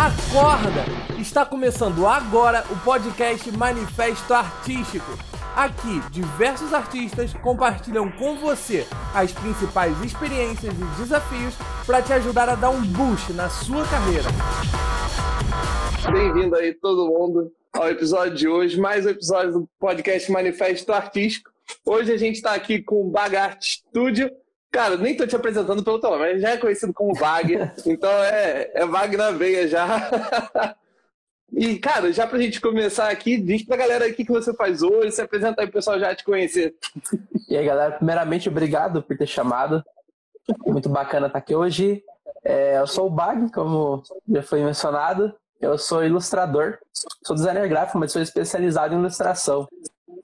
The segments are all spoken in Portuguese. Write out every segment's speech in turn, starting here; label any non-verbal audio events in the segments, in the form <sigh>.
Acorda! Está começando agora o podcast Manifesto Artístico. Aqui, diversos artistas compartilham com você as principais experiências e desafios para te ajudar a dar um boost na sua carreira. Bem-vindo aí todo mundo ao episódio de hoje, mais um episódio do podcast Manifesto Artístico. Hoje a gente está aqui com o Bagart Studio. Cara, nem tô te apresentando pelo teu nome, mas já é conhecido como Vag, <laughs> então é, é Vag na veia já. <laughs> e, cara, já pra gente começar aqui, diz pra galera que, que você faz hoje, se apresenta aí pro pessoal já te conhecer. E aí, galera, primeiramente, obrigado por ter chamado. Muito bacana estar aqui hoje. É, eu sou o Bag, como já foi mencionado. Eu sou ilustrador, sou designer gráfico, mas sou especializado em ilustração.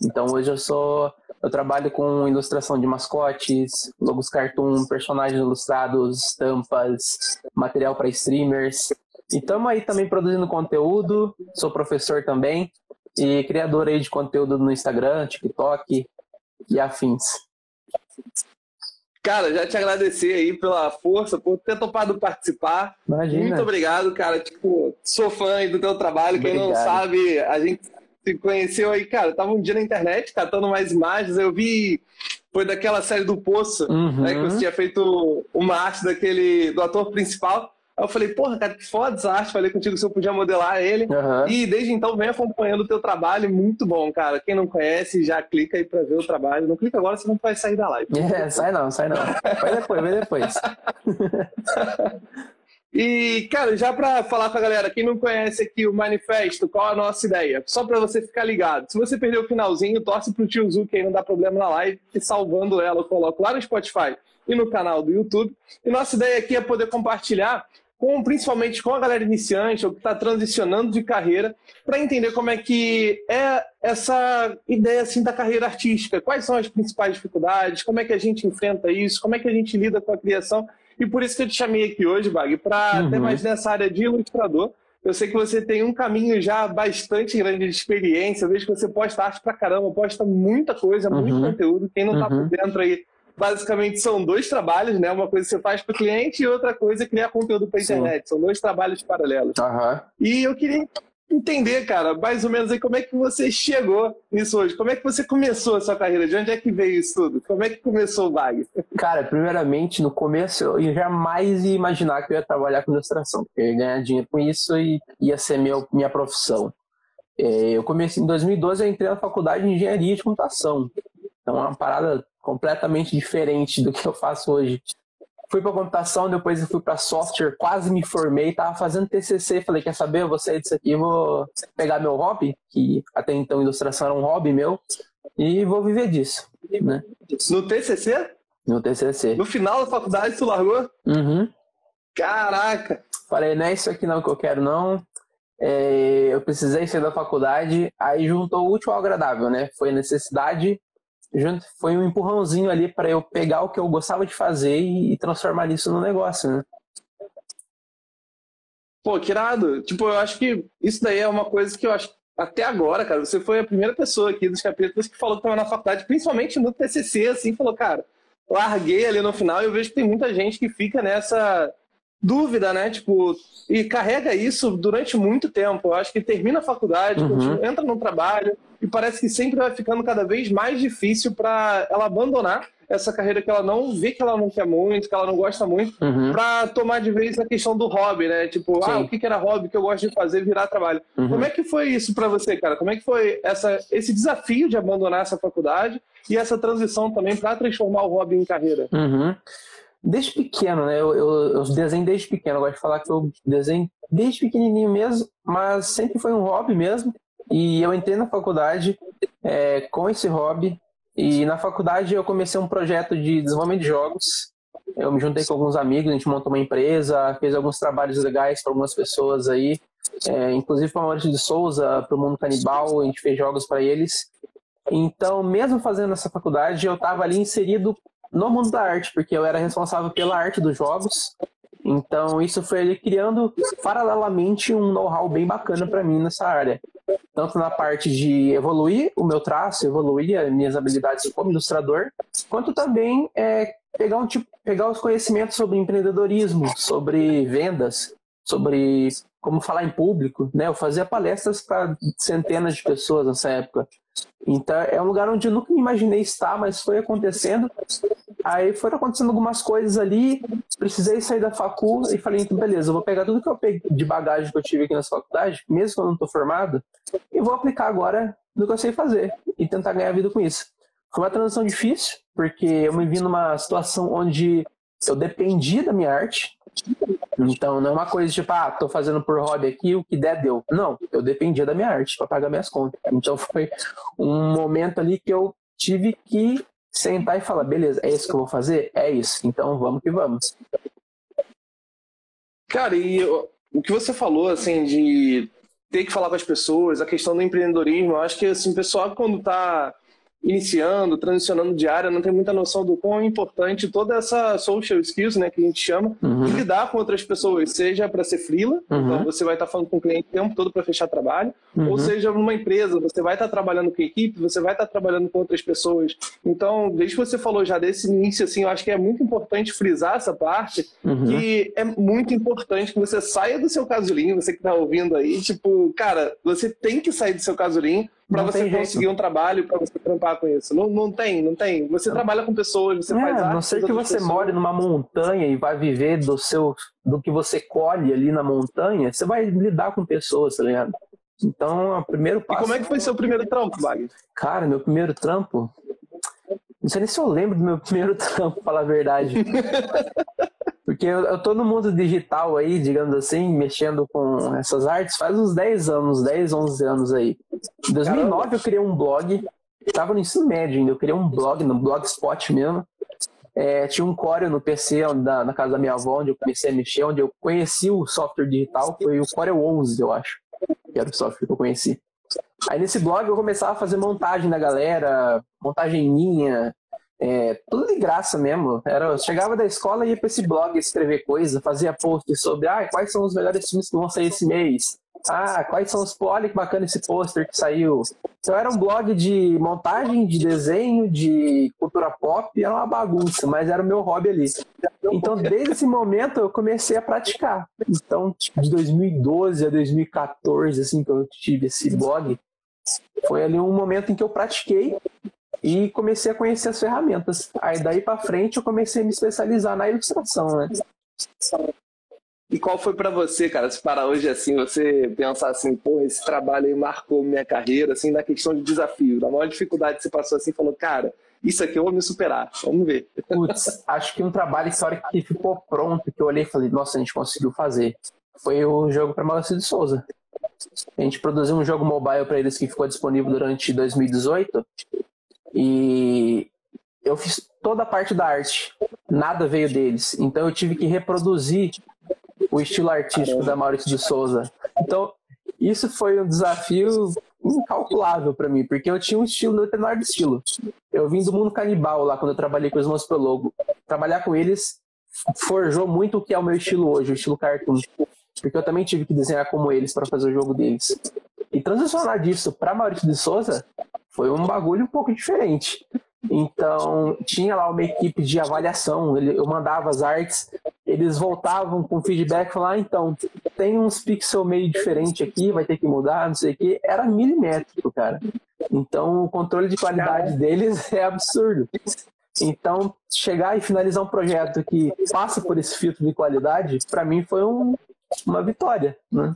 Então hoje eu sou eu trabalho com ilustração de mascotes, logos cartoon, personagens ilustrados, estampas, material para streamers. E estamos aí também produzindo conteúdo, sou professor também e criador aí de conteúdo no Instagram, TikTok e afins. Cara, já te agradecer aí pela força, por ter topado participar. Imagina. Muito obrigado, cara. Tipo, sou fã aí do teu trabalho. Quem não Obrigado. sabe, a gente se conheceu aí, cara. Tava um dia na internet catando mais imagens. Eu vi, foi daquela série do Poço, Uhum. né? Que você tinha feito uma arte daquele, do ator principal. Aí eu falei, porra, cara, que foda essa arte. Falei contigo se eu podia modelar ele. Aham. E desde então venho acompanhando o teu trabalho, muito bom, cara. Quem não conhece, já clica aí pra ver o trabalho. Não clica agora, senão não vai sair da live. <laughs> É, sai não, sai não. Vai depois, vai depois. <laughs> E, cara, já pra falar com a galera, quem não conhece aqui o manifesto, qual a nossa ideia? Só pra você ficar ligado. Se você perdeu o finalzinho, torce pro tio Zu, que aí não dá problema na live, que salvando ela eu coloco lá no Spotify e no canal do YouTube. E nossa ideia aqui é poder compartilhar com principalmente com a galera iniciante ou que está transicionando de carreira para entender como é que é essa ideia assim da carreira artística, quais são as principais dificuldades, como é que a gente enfrenta isso, como é que a gente lida com a criação e por isso que eu te chamei aqui hoje, Bag, para Uhum. até mais nessa área de ilustrador. Eu sei que você tem um caminho já bastante grande de experiência, eu vejo que você posta arte pra caramba, posta muita coisa, muito Uhum. conteúdo. Quem não tá Uhum. por dentro aí, basicamente são dois trabalhos, né? Uma coisa você faz para o cliente e outra coisa é criar conteúdo para Sim. internet. São dois trabalhos paralelos. Aham. E eu queria entender, cara, mais ou menos aí como é que você chegou nisso hoje. Como é que você começou a sua carreira? De onde é que veio isso tudo? Como é que começou o Bag? Cara, primeiramente, no começo eu jamais ia imaginar que eu ia trabalhar com ilustração, porque eu ia ganhar dinheiro com isso e ia ser meu, minha profissão. É, Eu comecei em 2012, eu entrei na faculdade de engenharia de computação. Então é uma parada completamente diferente do que eu faço hoje. Fui para computação, depois eu fui para software, quase me formei, tava fazendo TCC, falei, quer saber, eu vou sair disso aqui, vou pegar meu hobby, que até então ilustração era um hobby meu, e vou viver disso, né? No TCC? No TCC. No final da faculdade, tu largou? Uhum. Caraca! Falei, não é isso aqui não que eu quero, não. É, eu precisei sair da faculdade, aí juntou o útil ao agradável, né? Foi necessidade, foi um empurrãozinho ali para eu pegar o que eu gostava de fazer e, transformar isso no negócio, né? Pô, que irado. Tipo, eu acho que isso daí é uma coisa que eu acho até agora, cara, você foi a primeira pessoa aqui dos capítulos que falou que estava na faculdade, principalmente no TCC, assim, falou, cara, larguei ali no final e eu vejo que tem muita gente que fica nessa dúvida, né? Tipo, e carrega isso durante muito tempo. Eu acho que termina a faculdade, Uhum. continua- entra no trabalho e parece que sempre vai ficando cada vez mais difícil para ela abandonar essa carreira que ela não vê que ela não quer muito, que ela não gosta muito, Uhum. pra tomar de vez a questão do hobby, né? Tipo, ah, Sim. o que que era hobby que eu gosto de fazer virar trabalho. Uhum. Como é que foi isso pra você, cara? Como é que foi essa, esse desafio de abandonar essa faculdade e essa transição também pra transformar o hobby em carreira? Uhum. Desde pequeno, né? Eu, eu, eu desenho desde pequeno. Eu gosto de falar que eu desenho desde pequenininho mesmo, mas sempre foi um hobby mesmo. E eu entrei na faculdade é, com esse hobby. E na faculdade eu comecei um projeto de desenvolvimento de jogos. Eu me juntei com alguns amigos, a gente montou uma empresa, fez alguns trabalhos legais para algumas pessoas aí, é, inclusive para Maurício de Souza, para o Mundo Canibal, a gente fez jogos para eles. Então, mesmo fazendo essa faculdade, eu estava ali inserido no mundo da arte, porque eu era responsável pela arte dos jogos. Então, isso foi ele criando paralelamente um know-how bem bacana para mim nessa área. Tanto na parte de evoluir o meu traço, evoluir as minhas habilidades como ilustrador, quanto também é, pegar, um tipo, pegar os conhecimentos sobre empreendedorismo, sobre vendas, sobre como falar em público, né? Eu fazia palestras para centenas de pessoas nessa época. Então é um lugar onde eu nunca imaginei estar, mas foi acontecendo. Aí foram acontecendo algumas coisas ali, precisei sair da facul e falei, então beleza, eu vou pegar tudo que eu peguei de bagagem que eu tive aqui nessa faculdade, mesmo que eu não estou formado, e vou aplicar agora no que eu sei fazer e tentar ganhar vida com isso. Foi uma transição difícil, porque eu me vi numa situação onde eu dependia da minha arte. Então não é uma coisa tipo, ah, tô fazendo por hobby aqui, o que der deu. Não, eu dependia da minha arte para pagar minhas contas. Então foi um momento ali que eu tive que sentar e falar, beleza, é isso que eu vou fazer? É isso, então vamos que vamos. Cara, e o que você falou, assim, de ter que falar com as pessoas, a questão do empreendedorismo, eu acho que, assim, o pessoal quando tá iniciando, transicionando de área, não tem muita noção do quão importante toda essa social skills, né, que a gente chama, uhum. lidar com outras pessoas, seja para ser freela, uhum. então você vai estar tá falando com o cliente o tempo todo para fechar trabalho, uhum. ou seja numa empresa, você vai estar tá trabalhando com equipe, você vai estar tá trabalhando com outras pessoas. Então, desde que você falou já desse início, assim, eu acho que é muito importante frisar essa parte, uhum. que é muito importante que você saia do seu casulinho, você que está ouvindo aí, tipo, cara, você tem que sair do seu casulinho para você conseguir jeito. um trabalho, para você trampar com isso. Não, não tem, não tem. Você não. trabalha com pessoas, você é, faz arte. A não ser que você pessoas. more numa montanha e vai viver do seu do que você colhe ali na montanha, você vai lidar com pessoas, tá ligado? Então, o primeiro passo. E como é que foi seu primeiro trampo, Wagner? Cara, meu primeiro trampo. Não sei nem se eu lembro do meu <laughs> primeiro trampo, falar a verdade. <laughs> Porque eu, eu tô no mundo digital aí, digamos assim, mexendo com essas artes faz uns 10 anos, 10, 11 anos aí. Em 2009 Caramba. eu criei um blog, estava no ensino médio ainda, eu criei um blog, no Blogspot mesmo. É, tinha um Corel no PC na, na, casa da minha avó, onde eu comecei a mexer, onde eu conheci o software digital, foi o Corel 11, eu acho, que era o software que eu conheci. Aí nesse blog eu começava a fazer montagem da galera, montagem minha, é, tudo de graça mesmo. Era, eu chegava da escola e ia para esse blog escrever coisa, fazia posts sobre ah, quais são os melhores filmes que vão sair esse mês. Ah, quais são os. Olha que bacana esse pôster que saiu. Então era um blog de montagem, de desenho, de cultura pop, era uma bagunça, mas era o meu hobby ali. Então, desde esse momento, eu comecei a praticar. Então, de 2012 a 2014, assim, que eu tive esse blog, foi ali um momento em que eu pratiquei e comecei a conhecer as ferramentas. Aí daí para frente eu comecei a me especializar na ilustração, né? E qual foi para você, cara, se para hoje assim, você pensar assim, pô, esse trabalho aí marcou minha carreira, assim, na questão de desafio, da maior dificuldade que você passou assim, falou, cara, isso aqui eu vou me superar, vamos ver. Putz, acho que um trabalho histórico que ficou pronto, que eu olhei e falei, nossa, a gente conseguiu fazer, foi o jogo para Maurício de Souza. A gente produziu um jogo mobile para eles que ficou disponível durante 2018 e eu fiz toda a parte da arte, nada veio deles. Então eu tive que reproduzir o estilo artístico da Maurício de Souza. Então, isso foi um desafio incalculável para mim, porque eu tinha um estilo, no menor estilo. Eu vim do mundo canibal lá quando eu trabalhei com os meus Pelogo. Trabalhar com eles forjou muito o que é o meu estilo hoje, o estilo cartoon. Porque eu também tive que desenhar como eles para fazer o jogo deles. E transicionar disso para Maurício de Souza foi um bagulho um pouco diferente. Então, tinha lá uma equipe de avaliação, eu mandava as artes, eles voltavam com feedback, falavam, ah, então, tem uns pixel meio diferente aqui, vai ter que mudar, não sei o que. Era milimétrico, cara. Então, o controle de qualidade deles <laughs> é absurdo. Então, chegar e finalizar um projeto que passa por esse filtro de qualidade, para mim foi um, uma vitória, né?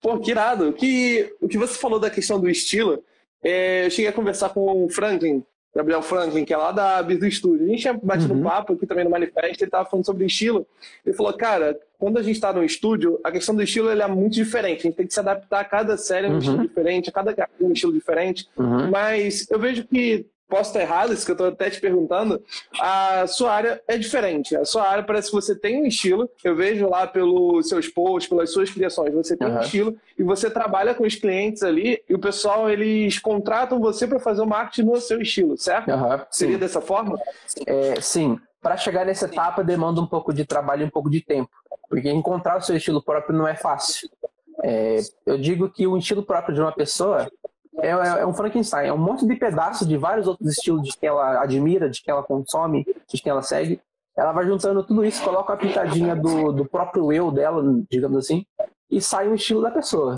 Pô, que irado. Que, o que você falou da questão do estilo, é, eu cheguei a conversar com o Franklin, Gabriel Franklin, que é lá da Bis do Estúdio. A gente tinha batido uhum. um papo aqui também no Manifesto, ele tava falando sobre estilo. Ele falou, cara, quando a gente está no estúdio, a questão do estilo é muito diferente. A gente tem que se adaptar a cada série a um uhum. estilo diferente, a cada um estilo diferente. Uhum. Mas eu vejo que posso estar errado, isso que eu estou até te perguntando, a sua área é diferente. A sua área parece que você tem um estilo, eu vejo lá pelos seus posts, pelas suas criações, você tem uhum. um estilo e você trabalha com os clientes ali e o pessoal, eles contratam você para fazer o marketing no seu estilo, certo? Uhum, Seria dessa forma? É, sim. Para chegar nessa etapa demanda um pouco de trabalho e um pouco de tempo, porque encontrar o seu estilo próprio não é fácil. É, eu digo que o estilo próprio de uma pessoa é, é, é, um Frankenstein, é um monte de pedaços de vários outros estilos de quem ela admira, de quem ela consome, de quem ela segue. ela vai juntando tudo isso, coloca a pitadinha do, do próprio eu dela, digamos assim, e sai o estilo da pessoa.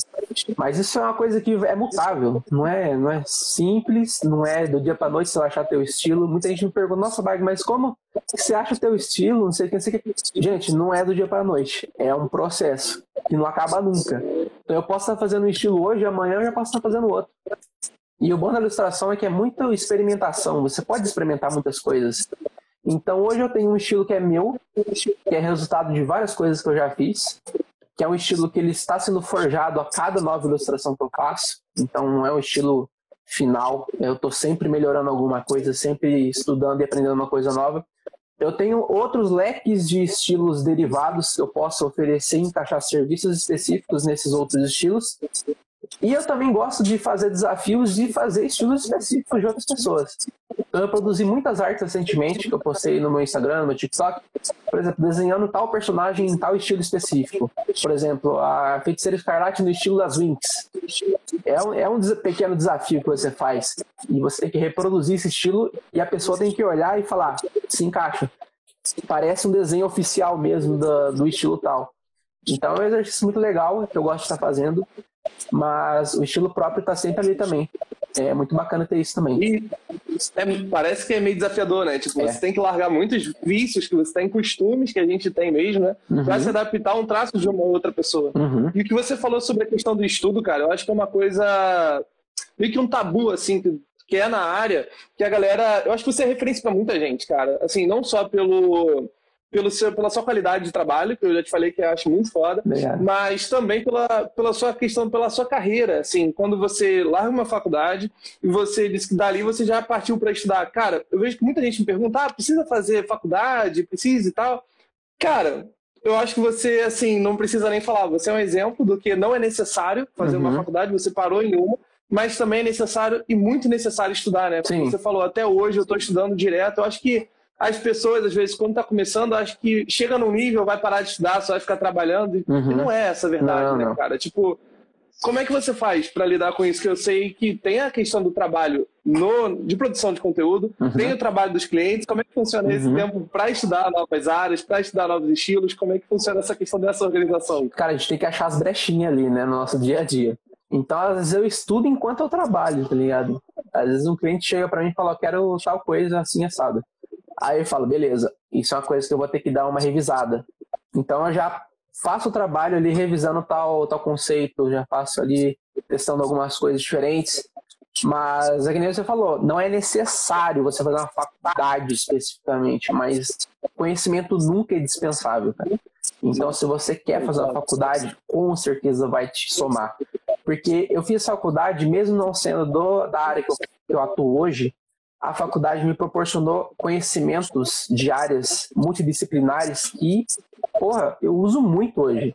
Mas isso é uma coisa que é mutável, não é, não é simples, não é do dia para noite você achar teu estilo. Muita gente me pergunta, nossa, Bag, mas como você acha teu estilo? Não sei o que, não sei o que. Gente, não é do dia para noite, é um processo que não acaba nunca. Então eu posso estar fazendo um estilo hoje, amanhã eu já posso estar fazendo outro. E o bom da ilustração é que é muita experimentação, você pode experimentar muitas coisas. Então hoje eu tenho um estilo que é meu, que é resultado de várias coisas que eu já fiz que é um estilo que ele está sendo forjado a cada nova ilustração que eu faço. Então não é um estilo final. Eu estou sempre melhorando alguma coisa, sempre estudando e aprendendo uma coisa nova. Eu tenho outros leques de estilos derivados que eu posso oferecer e encaixar serviços específicos nesses outros estilos. E eu também gosto de fazer desafios de fazer estilos específicos de outras pessoas. Eu produzi muitas artes recentemente que eu postei no meu Instagram, no meu TikTok, por exemplo, desenhando tal personagem em tal estilo específico. Por exemplo, a Feiticeira Escarlate no estilo das Winx. É um, é um pequeno desafio que você faz. E você tem que reproduzir esse estilo e a pessoa tem que olhar e falar, se encaixa. Parece um desenho oficial mesmo do, do estilo tal. Então é um exercício muito legal que eu gosto de estar fazendo mas o estilo próprio está sempre ali também. É muito bacana ter isso também. E é, parece que é meio desafiador, né? Tipo, é. você tem que largar muitos vícios que você tem, costumes que a gente tem mesmo, né? Uhum. Pra se adaptar a um traço de uma outra pessoa. Uhum. E o que você falou sobre a questão do estudo, cara, eu acho que é uma coisa meio que um tabu, assim, que, que é na área, que a galera. Eu acho que você é referência para muita gente, cara. Assim, não só pelo pelo seu, pela sua qualidade de trabalho, que eu já te falei que eu acho muito foda, Obrigado. mas também pela, pela sua questão, pela sua carreira. Assim, quando você larga uma faculdade e você diz que dali você já partiu para estudar. Cara, eu vejo que muita gente me pergunta: ah, precisa fazer faculdade, precisa e tal. Cara, eu acho que você, assim, não precisa nem falar. Você é um exemplo do que não é necessário fazer uhum. uma faculdade, você parou em uma, mas também é necessário e muito necessário estudar, né? Porque Sim. você falou, até hoje eu estou estudando direto. Eu acho que as pessoas, às vezes, quando está começando, acho que chega num nível, vai parar de estudar, só vai ficar trabalhando. Uhum. E não é essa a verdade, não, né, não. cara? Tipo, como é que você faz para lidar com isso? Que eu sei que tem a questão do trabalho no, de produção de conteúdo, uhum. tem o trabalho dos clientes. Como é que funciona uhum. esse tempo para estudar novas áreas, para estudar novos estilos? Como é que funciona essa questão dessa organização? Cara, a gente tem que achar as brechinhas ali, né, no nosso dia a dia. Então, às vezes eu estudo enquanto eu trabalho, tá ligado? Às vezes um cliente chega para mim e fala, eu quero tal coisa assim assado. Aí eu falo, beleza, isso é uma coisa que eu vou ter que dar uma revisada. Então eu já faço o trabalho ali revisando tal, tal conceito, já faço ali testando algumas coisas diferentes. Mas é que nem você falou, não é necessário você fazer uma faculdade especificamente, mas conhecimento nunca é dispensável, cara. Então, se você quer fazer uma faculdade, com certeza vai te somar. Porque eu fiz faculdade, mesmo não sendo do, da área que eu, que eu atuo hoje, a faculdade me proporcionou conhecimentos de áreas multidisciplinares que, porra, eu uso muito hoje.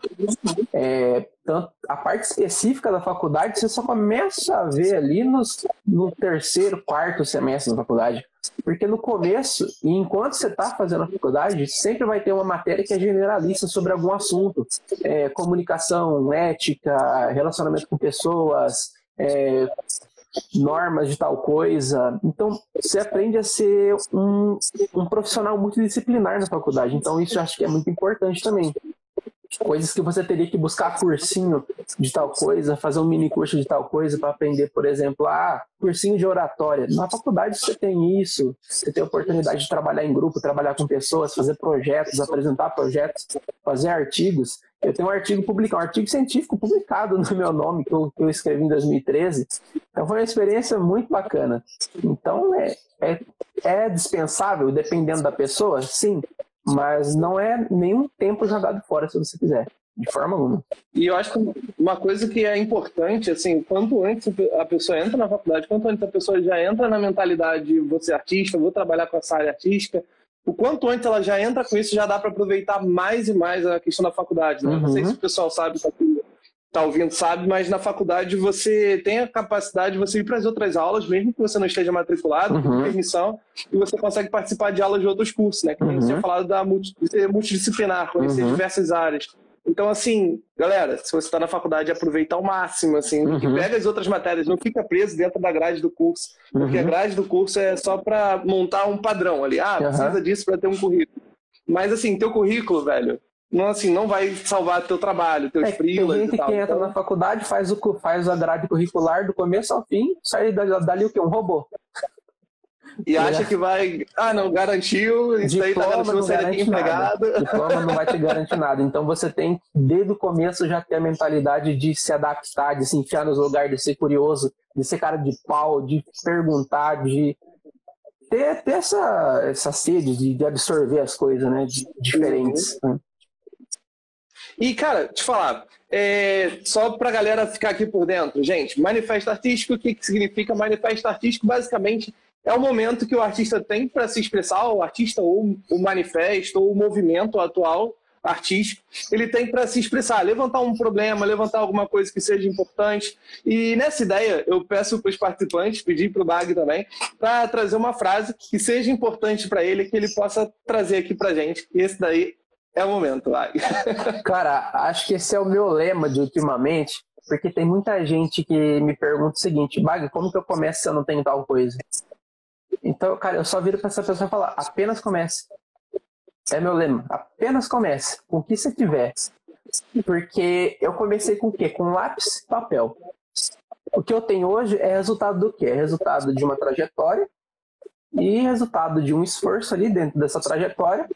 É, tanto a parte específica da faculdade você só começa a ver ali nos, no terceiro, quarto semestre da faculdade. Porque no começo, e enquanto você está fazendo a faculdade, sempre vai ter uma matéria que é generalista sobre algum assunto. É, comunicação, ética, relacionamento com pessoas, é, normas de tal coisa. Então, você aprende a ser um, um profissional multidisciplinar na faculdade. Então, isso eu acho que é muito importante também. Coisas que você teria que buscar cursinho de tal coisa, fazer um mini curso de tal coisa para aprender, por exemplo, ah, cursinho de oratória. Na faculdade você tem isso, você tem a oportunidade de trabalhar em grupo, trabalhar com pessoas, fazer projetos, apresentar projetos, fazer artigos. Eu tenho um artigo publicado, um artigo científico publicado no meu nome, que eu, que eu escrevi em 2013. Então foi uma experiência muito bacana. Então é, é, é dispensável, dependendo da pessoa, sim, mas não é nenhum tempo jogado fora se você quiser. De forma alguma. E eu acho que uma coisa que é importante, assim, quanto antes a pessoa entra na faculdade, quanto antes a pessoa já entra na mentalidade, vou ser artista, vou trabalhar com essa área artística, o quanto antes ela já entra com isso, já dá para aproveitar mais e mais a questão da faculdade. Né? Uhum. Não sei se o pessoal sabe, tá, tá ouvindo, sabe, mas na faculdade você tem a capacidade de você ir para as outras aulas, mesmo que você não esteja matriculado, uhum. com permissão, e você consegue participar de aulas de outros cursos, né? Que uhum. você tinha falado da multidisciplinar, conhecer uhum. diversas áreas. Então, assim, galera, se você está na faculdade, aproveita ao máximo, assim, uhum. pega as outras matérias, não fica preso dentro da grade do curso, porque uhum. a grade do curso é só para montar um padrão ali. Ah, precisa disso para ter um currículo. Mas assim, teu currículo, velho, não, assim, não vai salvar teu trabalho, teus É, tem gente que entra Então, na faculdade, faz, o, faz a grade curricular do começo ao fim, sai dali, o quê? Um robô. e acha que vai. Ah, não, garantiu, isso aí tá Diploma garantindo daqui garante nada. empregado. <laughs> Diploma não vai te garantir nada. Então você tem que, desde o começo, já ter a mentalidade de se adaptar, de se enfiar nos lugares, de ser curioso, de ser cara de pau, de perguntar, de ter, ter essa, essa sede de, de absorver as coisas, né? de- diferentes. né? E, cara, te falar, é, só pra galera ficar aqui por dentro, gente, manifesto artístico, o que, que significa manifesto artístico? Basicamente, é o momento que o artista tem para se expressar, o artista ou o manifesto, ou o movimento atual artístico, ele tem para se expressar, levantar um problema, levantar alguma coisa que seja importante. E nessa ideia, eu peço para os participantes, pedir para o Bag também, para trazer uma frase que seja importante para ele, que ele possa trazer aqui para gente. E esse daí é o momento, Bag. <laughs> Cara, acho que esse é o meu lema de ultimamente, porque tem muita gente que me pergunta o seguinte, Bag, como que eu começo se eu não tenho tal coisa? Então, cara, eu só viro pra essa pessoa falar, apenas comece. É meu lema, apenas comece, com o que você tiver. Porque eu comecei com o quê? Com lápis e papel. O que eu tenho hoje é resultado do quê? É resultado de uma trajetória e resultado de um esforço ali dentro dessa trajetória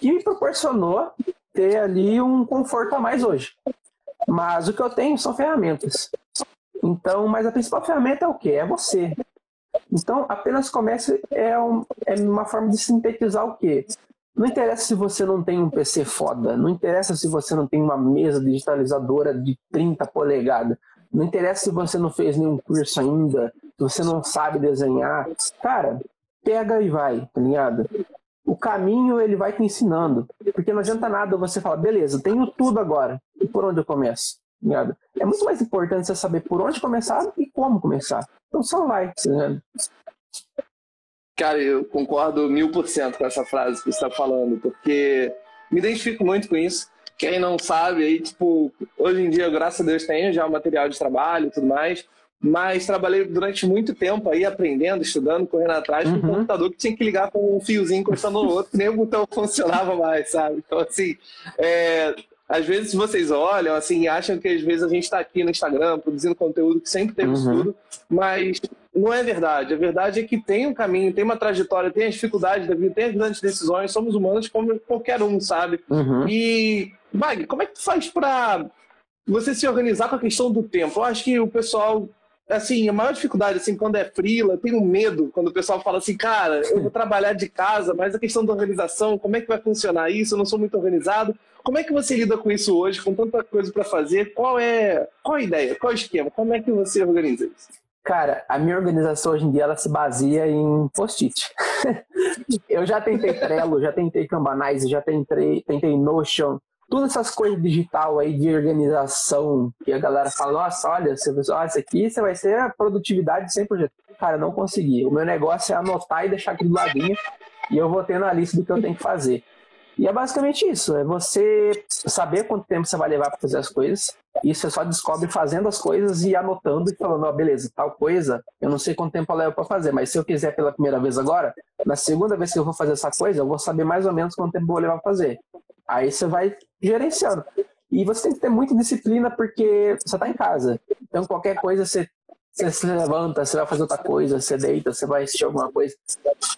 que me proporcionou ter ali um conforto a mais hoje. Mas o que eu tenho são ferramentas. Então, mas a principal ferramenta é o quê? É você. Então, apenas comece é, um- é uma forma de sintetizar o quê? Não interessa se você não tem um PC foda, não interessa se você não tem uma mesa digitalizadora de 30 polegadas, não interessa se você não fez nenhum curso ainda, se você não sabe desenhar. Cara, pega e vai, tá ligado? O caminho ele vai te ensinando. Porque não adianta nada você falar, beleza, tenho tudo agora. E por onde eu começo? Ligado? É muito mais importante você saber por onde começar e como começar. Então só vai, tá ligado? Cara, eu concordo mil por cento com essa frase que você está falando, porque me identifico muito com isso. Quem não sabe, aí, tipo, hoje em dia, graças a Deus, tenho já o material de trabalho e tudo mais, mas trabalhei durante muito tempo aí aprendendo, estudando, correndo atrás de um Uhum. computador que tinha que ligar com um fiozinho encostando no outro, <laughs> nem o botão funcionava mais, sabe? Então, assim, é, às vezes vocês olham assim e acham que às vezes a gente está aqui no Instagram produzindo conteúdo que sempre teve Uhum. estudo, mas não é verdade. A verdade é que tem um caminho, tem uma trajetória, tem as dificuldades da vida, tem as grandes decisões, somos humanos como qualquer um, sabe? Uhum. E, Mag, como é que tu faz para você se organizar com a questão do tempo? Eu acho que o pessoal, assim, a maior dificuldade, assim, quando é frila, tem um medo quando o pessoal fala assim, cara, eu vou trabalhar de casa, mas a questão da organização, como é que vai funcionar isso? Eu não sou muito organizado. Como é que você lida com isso hoje, com tanta coisa para fazer? Qual é, qual a ideia? Qual o esquema? Como é que você organiza isso? Cara, a minha organização hoje em dia ela se baseia em post-it. <laughs> eu já tentei Trello, já tentei Kanbanize, já tentei, tentei Notion, todas essas coisas digital aí de organização que a galera fala, nossa, olha, você, ó, isso aqui você vai ser a produtividade 100%. Cara, não consegui. O meu negócio é anotar e deixar aqui do ladinho e eu vou tendo a lista do que eu tenho que fazer. E é basicamente isso, é você saber quanto tempo você vai levar para fazer as coisas. Isso você só descobre fazendo as coisas e anotando e falando, ó, beleza, tal coisa, eu não sei quanto tempo eu levo para fazer, mas se eu quiser pela primeira vez agora, na segunda vez que eu vou fazer essa coisa, eu vou saber mais ou menos quanto tempo eu vou levar para fazer. Aí você vai gerenciando. E você tem que ter muita disciplina porque você está em casa. Então qualquer coisa você, você se levanta, você vai fazer outra coisa, você deita, você vai assistir alguma coisa.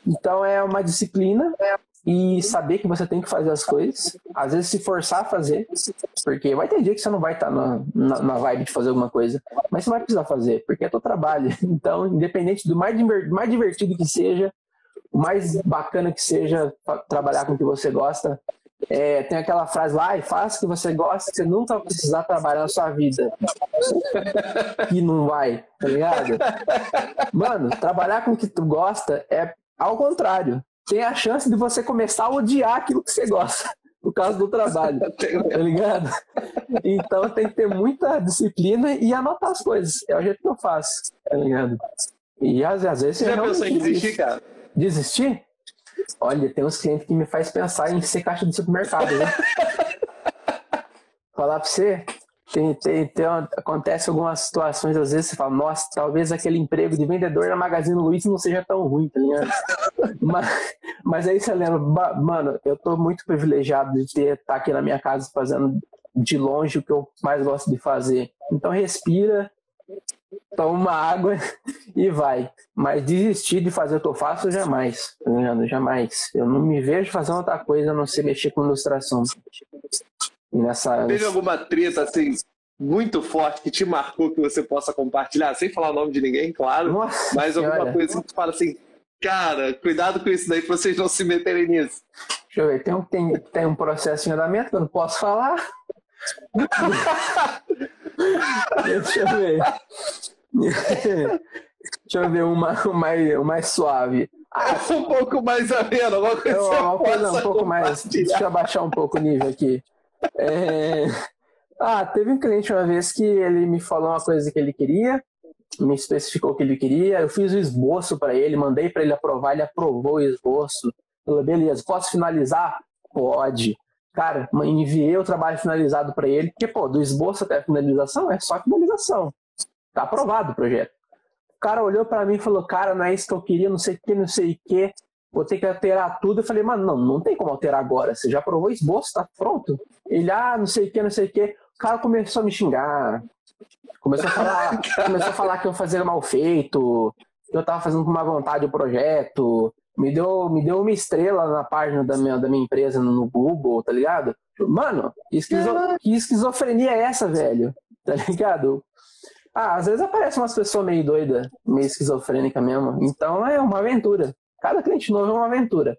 Então é uma disciplina e saber que você tem que fazer as coisas. Às vezes se forçar a fazer, porque vai ter dia que você não vai estar na, na, na vibe de fazer alguma coisa, mas você vai precisar fazer, porque é teu trabalho. <laughs> Então, independente do mais, mais divertido que seja, o mais bacana que seja trabalhar com o que você gosta, é, tem aquela frase lá, "Ai, faça o que você gosta, que você nunca vai precisar trabalhar na sua vida. <laughs> E não vai, tá ligado? Mano, trabalhar com o que tu gosta é ao contrário. Tem a chance de você começar a odiar aquilo que você gosta, <laughs> por causa do trabalho, <laughs> tá ligado? Então tem que ter muita disciplina e anotar as coisas. É o jeito que eu faço, tá ligado? E às, às vezes Você já pensou em desistir, cara? Desistir? Olha, tem uns clientes que me faz pensar em ser caixa de supermercado, né? Falar pra você, tem, tem, tem, acontece algumas situações, às vezes você fala, nossa, talvez aquele emprego de vendedor na Magazine Luiza não seja tão ruim, tá ligado? mas, Mas aí você lembra, mano, eu tô muito privilegiado de ter estar tá aqui na minha casa fazendo de longe o que eu mais gosto de fazer. Então respira, toma uma água e vai. Mas desistir de fazer o que eu faço, jamais. Tá ligado? Jamais. Eu não me vejo fazendo outra coisa a não ser mexer com ilustração. nessa... Teve alguma treta assim muito forte que te marcou que você possa compartilhar, sem falar o nome de ninguém, claro, Nossa, mas alguma coisa que tu fala assim, cara, cuidado com isso daí pra vocês não se meterem nisso. Deixa eu ver, tem um, tem, tem um processo em andamento que eu não posso falar. Deixa eu ver. Deixa eu ver uma, uma, uma mais suave. Ah, <laughs> um pouco mais ameno, alguma coisa, eu, uma coisa um pouco mais. Deixa eu abaixar um pouco o nível aqui. É... Ah, teve um cliente uma vez que ele me falou uma coisa que ele queria, me especificou o que ele queria, eu fiz o esboço para ele, mandei para ele aprovar, ele aprovou o esboço. Falei, beleza, posso finalizar? Pode. Cara, enviei o trabalho finalizado para ele, porque, pô, do esboço até a finalização é só finalização. Tá aprovado o projeto. O cara olhou para mim e falou, cara, não é isso que eu queria, não sei o que, não sei o que. Vou ter que alterar tudo. Eu falei, mano, não, não tem como alterar agora. Você já aprovou o esboço, tá pronto. Ele, ah, não sei o que, não sei o que. O cara começou a me xingar. Começou a falar, <laughs> começou a falar que eu fazia mal feito, que eu tava fazendo com má vontade o projeto. Me deu, me deu uma estrela na página da minha, da minha empresa no Google, tá ligado? Mano, esquizo, que esquizofrenia é essa, velho? <laughs> Tá ligado? Ah, às vezes aparecem umas pessoas meio doidas, meio esquizofrênica mesmo. Então é uma aventura. Cada cliente novo é uma aventura.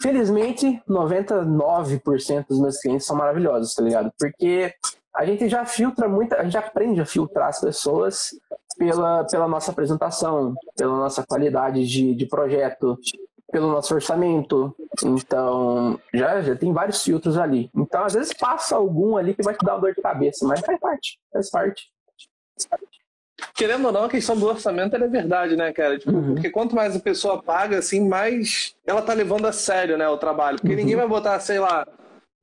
Felizmente, 99% dos meus clientes são maravilhosos, tá ligado? Porque a gente já filtra muita, a gente aprende a filtrar as pessoas pela, pela nossa apresentação, pela nossa qualidade de, de projeto, pelo nosso orçamento. Então, já, já tem vários filtros ali. Então, às vezes passa algum ali que vai te dar uma dor de cabeça, mas faz parte, faz parte. Querendo ou não, a questão do orçamento é verdade, né, cara? Tipo, uhum. Porque quanto mais a pessoa paga, assim, mais ela tá levando a sério, né, o trabalho. Porque uhum. ninguém vai botar, sei lá,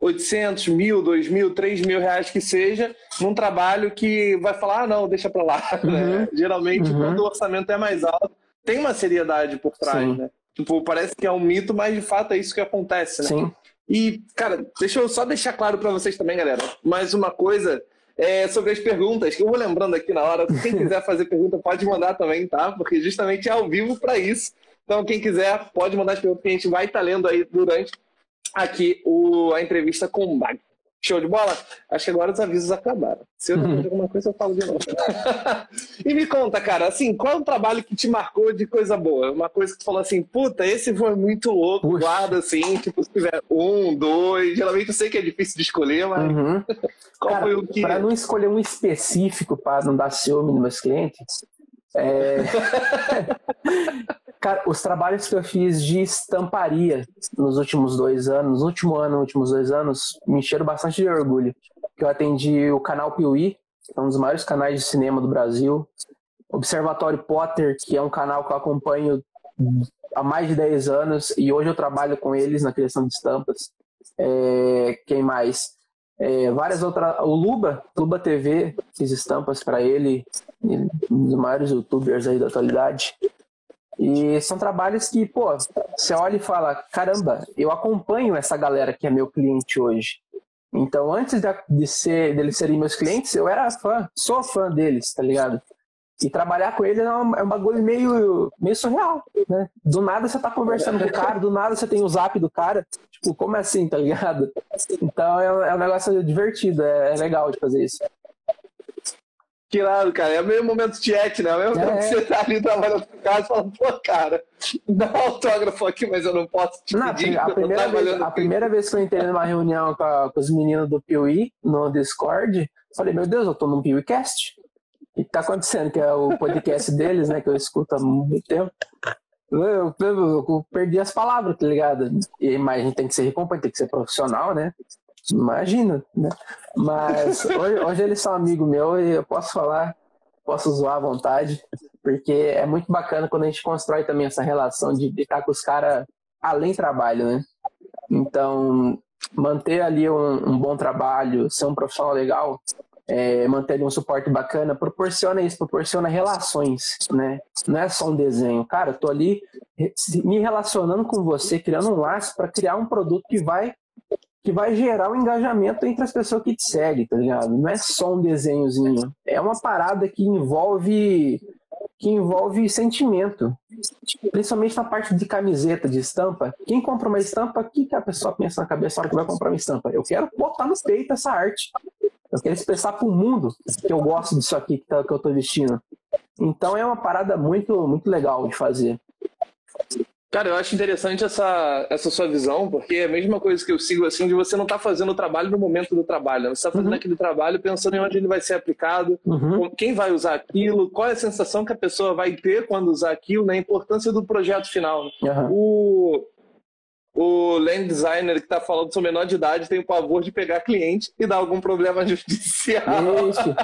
800, mil, 2 mil, 3 mil reais que seja, num trabalho que vai falar, ah, não, deixa pra lá. <laughs> Né? Uhum. Né? Geralmente, uhum. quando o orçamento é mais alto, tem uma seriedade por trás, Sim. né? Tipo, parece que é um mito, mas de fato é isso que acontece, né? Sim. E, cara, deixa eu só deixar claro para vocês também, galera. Mais uma coisa é, sobre as perguntas, que eu vou lembrando aqui na hora. Quem quiser fazer pergunta pode mandar também, tá? Porque justamente é ao vivo para isso. Então, quem quiser, pode mandar as perguntas que a gente vai estar tá lendo aí durante aqui o, a entrevista com o Mag. Show de bola? Acho que agora os avisos acabaram. Se eu não uhum. alguma coisa, eu falo de novo. <laughs> e me conta, cara, assim, qual é o trabalho que te marcou de coisa boa? Uma coisa que tu falou assim, puta, esse foi muito louco, Puxa. guarda assim, tipo, se tiver um, dois, geralmente eu sei que é difícil de escolher, mas uhum. <laughs> qual cara, foi o que... Pra não escolher um específico para não dar ciúme nos meus clientes, é... <laughs> Cara, os trabalhos que eu fiz de estamparia nos últimos dois anos, no último ano, últimos dois anos, me encheram bastante de orgulho. Eu atendi o canal Piuí, que é um dos maiores canais de cinema do Brasil, Observatório Potter, que é um canal que eu acompanho há mais de 10 anos e hoje eu trabalho com eles na criação de estampas. É, quem mais? É, várias outras. O Luba, Luba TV, fiz estampas para ele, um dos maiores youtubers aí da atualidade. E são trabalhos que, pô, você olha e fala: caramba, eu acompanho essa galera que é meu cliente hoje. Então, antes de, ser, deles serem meus clientes, eu era fã, sou fã deles, tá ligado? E trabalhar com ele é um, é um bagulho meio, meio surreal, né? Do nada você tá conversando com o cara, do nada você tem o zap do cara. Tipo, como assim, tá ligado? Então é, é um negócio divertido, é, é legal de fazer isso. Que irado, cara. É o mesmo momento de chat, né? É o mesmo é. que você tá ali trabalhando com o cara e fala, pô, cara, dá um autógrafo aqui, mas eu não posso te não, pedir. A, primeira, vez, a primeira vez que eu entrei numa reunião com, a, com os meninos do Piuí, no Discord, falei, meu Deus, eu tô num PeeWeeCast. O que tá acontecendo? Que é o podcast <laughs> deles, né? Que eu escuto há muito tempo. Eu, eu, eu, eu perdi as palavras, tá ligado? E, mas a gente tem que ser recompensa, tem que ser profissional, né? Imagina, né? Mas <laughs> hoje, hoje eles são amigo meu e eu posso falar, posso zoar à vontade, porque é muito bacana quando a gente constrói também essa relação de estar com os caras além trabalho, né? Então, manter ali um, um, bom trabalho, ser um profissional legal, é, mantém um suporte bacana, proporciona isso, proporciona relações, né? Não é só um desenho. Cara, eu tô ali me relacionando com você, criando um laço para criar um produto que vai que vai gerar um engajamento entre as pessoas que te seguem, tá ligado? Não é só um desenhozinho. É uma parada que envolve que envolve sentimento. Principalmente na parte de camiseta, de estampa. Quem compra uma estampa, o que, que a pessoa pensa na cabeça na hora que vai comprar uma estampa? Eu quero botar no peito essa arte. Eu quero expressar para o mundo que eu gosto disso aqui que, tá, eu estou vestindo. Então é uma parada muito, muito legal de fazer. Cara, eu acho interessante essa, essa sua visão, porque é a mesma coisa que eu sigo assim, de você não estar tá fazendo o trabalho no momento do trabalho. Né? Você está fazendo uhum. aquele trabalho pensando em onde ele vai ser aplicado, uhum. quem vai usar aquilo, qual é a sensação que a pessoa vai ter quando usar aquilo, né? a importância do projeto final. Uhum. O, o land designer que está falando seu menor de idade tem o pavor de pegar cliente e dar algum problema <laughs> judicial. Isso.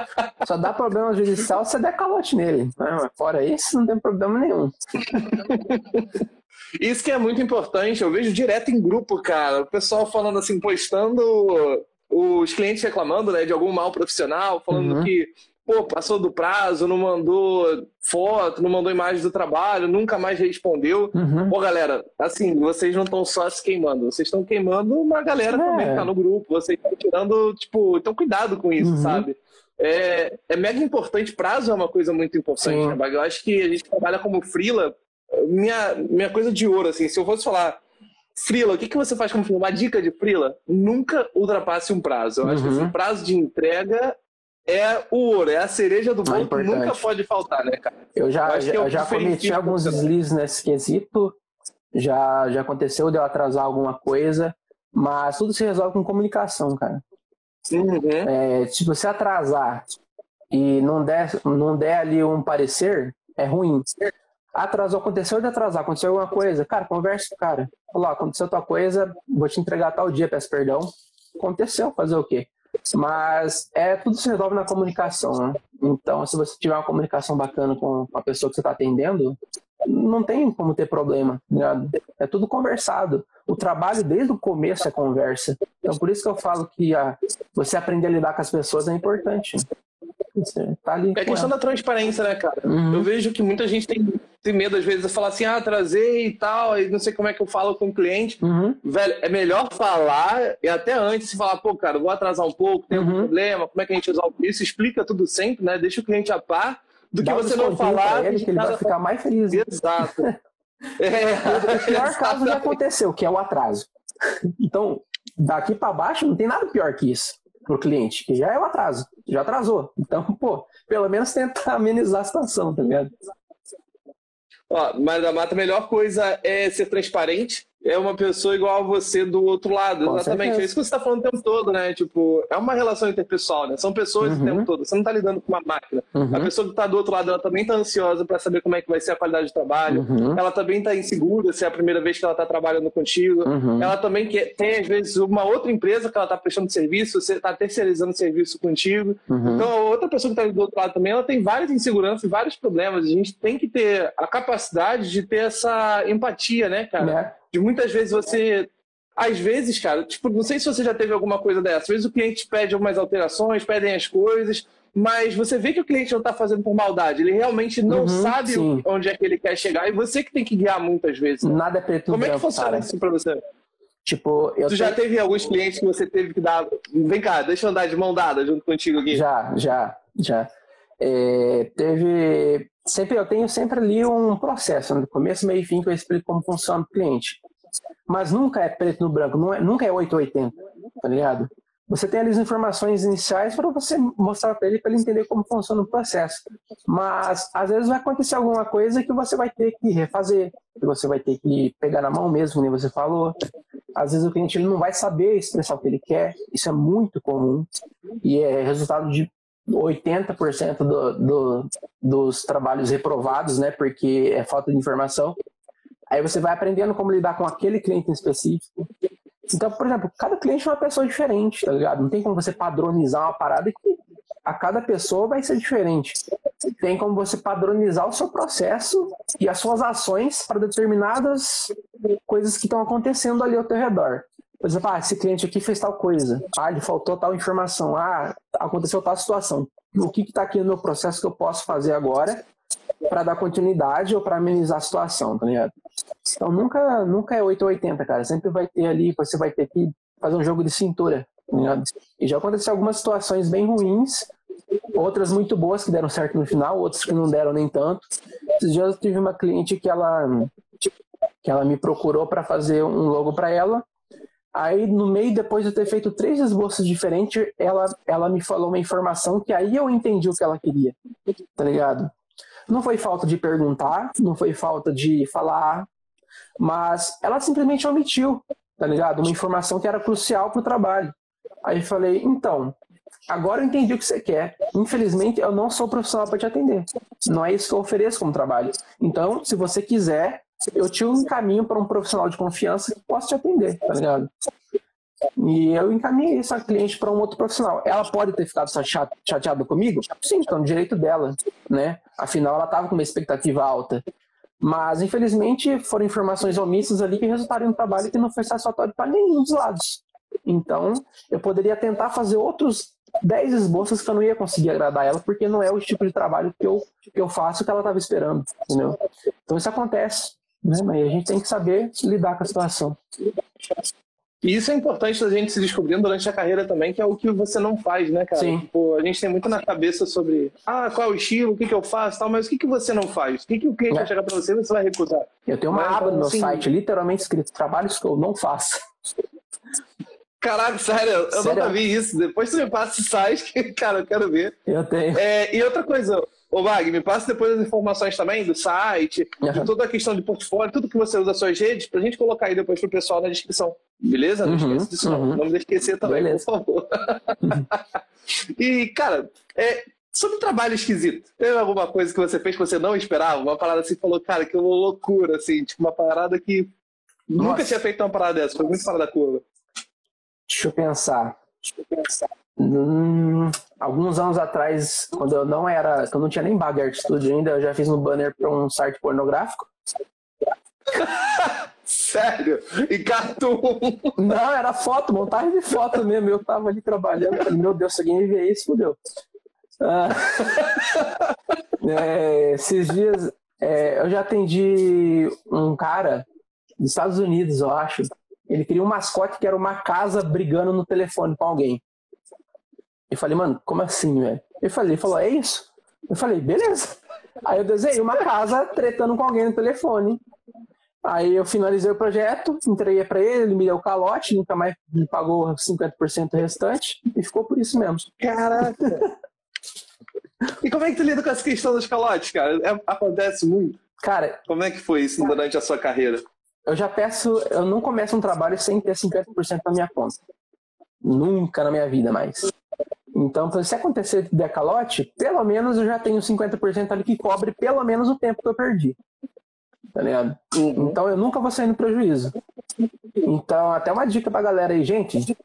Só dá problema judicial se você der calote nele. Né? Fora isso, não tem problema nenhum. <laughs> Isso que é muito importante, eu vejo direto em grupo, cara. O pessoal falando assim, postando os clientes reclamando né, de algum mal profissional, falando uhum. que pô, passou do prazo, não mandou foto, não mandou imagem do trabalho, nunca mais respondeu. Uhum. Pô, galera, assim, vocês não estão só se queimando, vocês estão queimando uma galera é. também que tá no grupo, vocês estão tirando, tipo, então cuidado com isso, uhum. sabe? É, é mega importante, prazo é uma coisa muito importante, né, Eu acho que a gente trabalha como freela, minha, minha coisa de ouro, assim, se eu fosse falar Frila, o que, que você faz como Frila? Uma dica de Frila? Nunca ultrapasse um prazo. Eu uhum. acho que esse uhum. prazo de entrega é o ouro, é a cereja do bolo que nunca pode faltar, né, cara? Eu já, eu já, é já cometi alguns deslizes nesse quesito, já, já aconteceu de eu atrasar alguma coisa, mas tudo se resolve com comunicação, cara. Uhum. É, se você atrasar e não der, não der ali um parecer, é ruim. Atrasou, aconteceu de atrasar, aconteceu alguma coisa. Cara, conversa com o cara. Falou, aconteceu tua coisa, vou te entregar tal dia, peço perdão. Aconteceu, fazer o quê? Mas é tudo se resolve na comunicação, né? Então, se você tiver uma comunicação bacana com a pessoa que você está atendendo, não tem como ter problema. Né? É tudo conversado. O trabalho desde o começo é conversa. Então, por isso que eu falo que a, você aprender a lidar com as pessoas é importante. Tá ali, é questão da transparência, né, cara? Uhum. Eu vejo que muita gente tem, tem medo, às vezes, de falar assim, ah, trazer e tal, e não sei como é que eu falo com o cliente. Uhum. Velho, é melhor falar, e até antes, se falar, pô, cara, vou atrasar um pouco, tem uhum. algum problema, como é que a gente resolve isso? Explica tudo sempre, né? Deixa o cliente a par do Dá que você não falar. Ele, que ele vai ficar mais feliz. Exato. <laughs> é, o pior caso já aconteceu, que é o atraso. Então, daqui para baixo não tem nada pior que isso para o cliente, que já é o atraso, já atrasou. Então, <laughs> pô, pelo menos tenta amenizar a situação, tá ligado? Ó, mas mata, a melhor coisa é ser transparente é uma pessoa igual a você do outro lado. Com Exatamente. Certeza. É isso que você está falando o tempo todo, né? Tipo, é uma relação interpessoal, né? São pessoas uhum. o tempo todo. Você não está lidando com uma máquina. Uhum. A pessoa que está do outro lado, ela também está ansiosa para saber como é que vai ser a qualidade de trabalho. Uhum. Ela também está insegura se é a primeira vez que ela está trabalhando contigo. Uhum. Ela também quer, tem, às vezes, uma outra empresa que ela está prestando serviço, você está terceirizando serviço contigo. Uhum. Então, a outra pessoa que está do outro lado também, ela tem várias inseguranças e vários problemas. A gente tem que ter a capacidade de ter essa empatia, né, cara? É de muitas vezes você. Às vezes, cara, tipo, não sei se você já teve alguma coisa dessa. Às vezes o cliente pede algumas alterações, pedem as coisas, mas você vê que o cliente não está fazendo por maldade. Ele realmente não uhum, sabe sim. onde é que ele quer chegar e você que tem que guiar muitas vezes. Né? Nada é preto Como é que funciona cara. isso para você? Tipo, eu tu já teve alguns clientes que você teve que dar. Vem cá, deixa eu andar de mão dada junto contigo aqui. Já, já, já. É, teve. Sempre eu tenho sempre ali um processo, no começo, meio e fim, que eu explico como funciona o cliente. Mas nunca é preto no branco, não é, nunca é 880, tá ligado? Você tem ali as informações iniciais para você mostrar para ele, para ele entender como funciona o processo. Mas às vezes vai acontecer alguma coisa que você vai ter que refazer, que você vai ter que pegar na mão mesmo, como você falou. Às vezes o cliente ele não vai saber expressar o que ele quer, isso é muito comum e é resultado de 80% do, do, dos trabalhos reprovados, né? Porque é falta de informação. Aí você vai aprendendo como lidar com aquele cliente em específico. Então, por exemplo, cada cliente é uma pessoa diferente, tá ligado? Não tem como você padronizar uma parada que a cada pessoa vai ser diferente. Tem como você padronizar o seu processo e as suas ações para determinadas coisas que estão acontecendo ali ao teu redor. Por exemplo, ah, esse cliente aqui fez tal coisa. Ah, ele faltou tal informação. Ah, aconteceu tal situação. O que está aqui no meu processo que eu posso fazer agora para dar continuidade ou para amenizar a situação, tá ligado? Então nunca, nunca é 880, cara. Sempre vai ter ali, você vai ter que fazer um jogo de cintura. Tá? E já aconteceu algumas situações bem ruins, outras muito boas que deram certo no final, outras que não deram nem tanto. Esses dias eu tive uma cliente que ela, que ela me procurou para fazer um logo para ela. Aí, no meio, depois de eu ter feito três esboços diferentes, ela, ela me falou uma informação que aí eu entendi o que ela queria. Tá ligado? Não foi falta de perguntar, não foi falta de falar, mas ela simplesmente omitiu, tá ligado? Uma informação que era crucial para o trabalho. Aí eu falei, então, agora eu entendi o que você quer. Infelizmente, eu não sou profissional para te atender. Não é isso que eu ofereço como trabalho. Então, se você quiser, eu te encaminho para um profissional de confiança que possa te atender, tá ligado? E eu encaminhei essa cliente para um outro profissional. Ela pode ter ficado chateada comigo? Sim, então, direito dela, né? Afinal, ela estava com uma expectativa alta. Mas, infelizmente, foram informações omissas ali que resultaram em um trabalho que não foi satisfatório para nenhum dos lados. Então, eu poderia tentar fazer outros 10 esboços que eu não ia conseguir agradar ela, porque não é o tipo de trabalho que eu, que eu faço que ela estava esperando, entendeu? Então, isso acontece, né? Mas a gente tem que saber lidar com a situação. E isso é importante a gente se descobrindo durante a carreira também, que é o que você não faz, né, cara? Sim. Tipo, a gente tem muito na cabeça sobre, ah, qual é o estilo, o que, que eu faço tal, mas o que, que você não faz? O que, que o cliente é. vai chegar para você e você vai recusar? Eu tenho uma mas, aba então, no meu assim... site, literalmente escrito, trabalhos que eu não faço. <laughs> Caraca, sério, eu sério? nunca vi isso. Depois você me passa esse site, que, <laughs> cara, eu quero ver. Eu tenho. É, e outra coisa, Ô, Mag, me passa depois as informações também do site, uhum. de toda a questão de portfólio, tudo que você usa nas suas redes, pra gente colocar aí depois pro pessoal na descrição. Beleza? Não uhum, esqueça disso, uhum. não. Não me esquecer também, Beleza. por favor. <laughs> e, cara, é, sobre trabalho esquisito, teve alguma coisa que você fez que você não esperava? Uma parada assim, falou, cara, que loucura, assim, tipo, uma parada que Nossa. nunca tinha feito uma parada dessa, foi muito fora da curva. Deixa eu pensar. Deixa eu pensar. Hum, alguns anos atrás, quando eu não era, quando eu não tinha nem Art Studio ainda, eu já fiz um banner para um site pornográfico. <laughs> Sério? E cartoon? Não, era foto, montagem de foto mesmo. Eu tava ali trabalhando, falei, meu Deus, se alguém ver isso, fudeu. Ah, <laughs> é, esses dias é, eu já atendi um cara dos Estados Unidos, eu acho. Ele queria um mascote que era uma casa brigando no telefone com alguém. Eu falei, mano, como assim, velho? Ele falou, ele falou, é isso? Eu falei, beleza. Aí eu desenhei uma casa tretando com alguém no telefone. Aí eu finalizei o projeto, entreguei para ele, ele me deu o calote, nunca mais me pagou 50% restante e ficou por isso mesmo. Caraca! <laughs> e como é que tu lida com essa questão dos calotes, cara? É, acontece muito. Cara, como é que foi isso cara, durante a sua carreira? Eu já peço, eu não começo um trabalho sem ter 50% na minha conta. Nunca na minha vida mais. Então, se acontecer de decalote, pelo menos eu já tenho 50% ali que cobre pelo menos o tempo que eu perdi. Tá ligado? Uhum. Então eu nunca vou sair no prejuízo. Então, até uma dica pra galera aí, gente,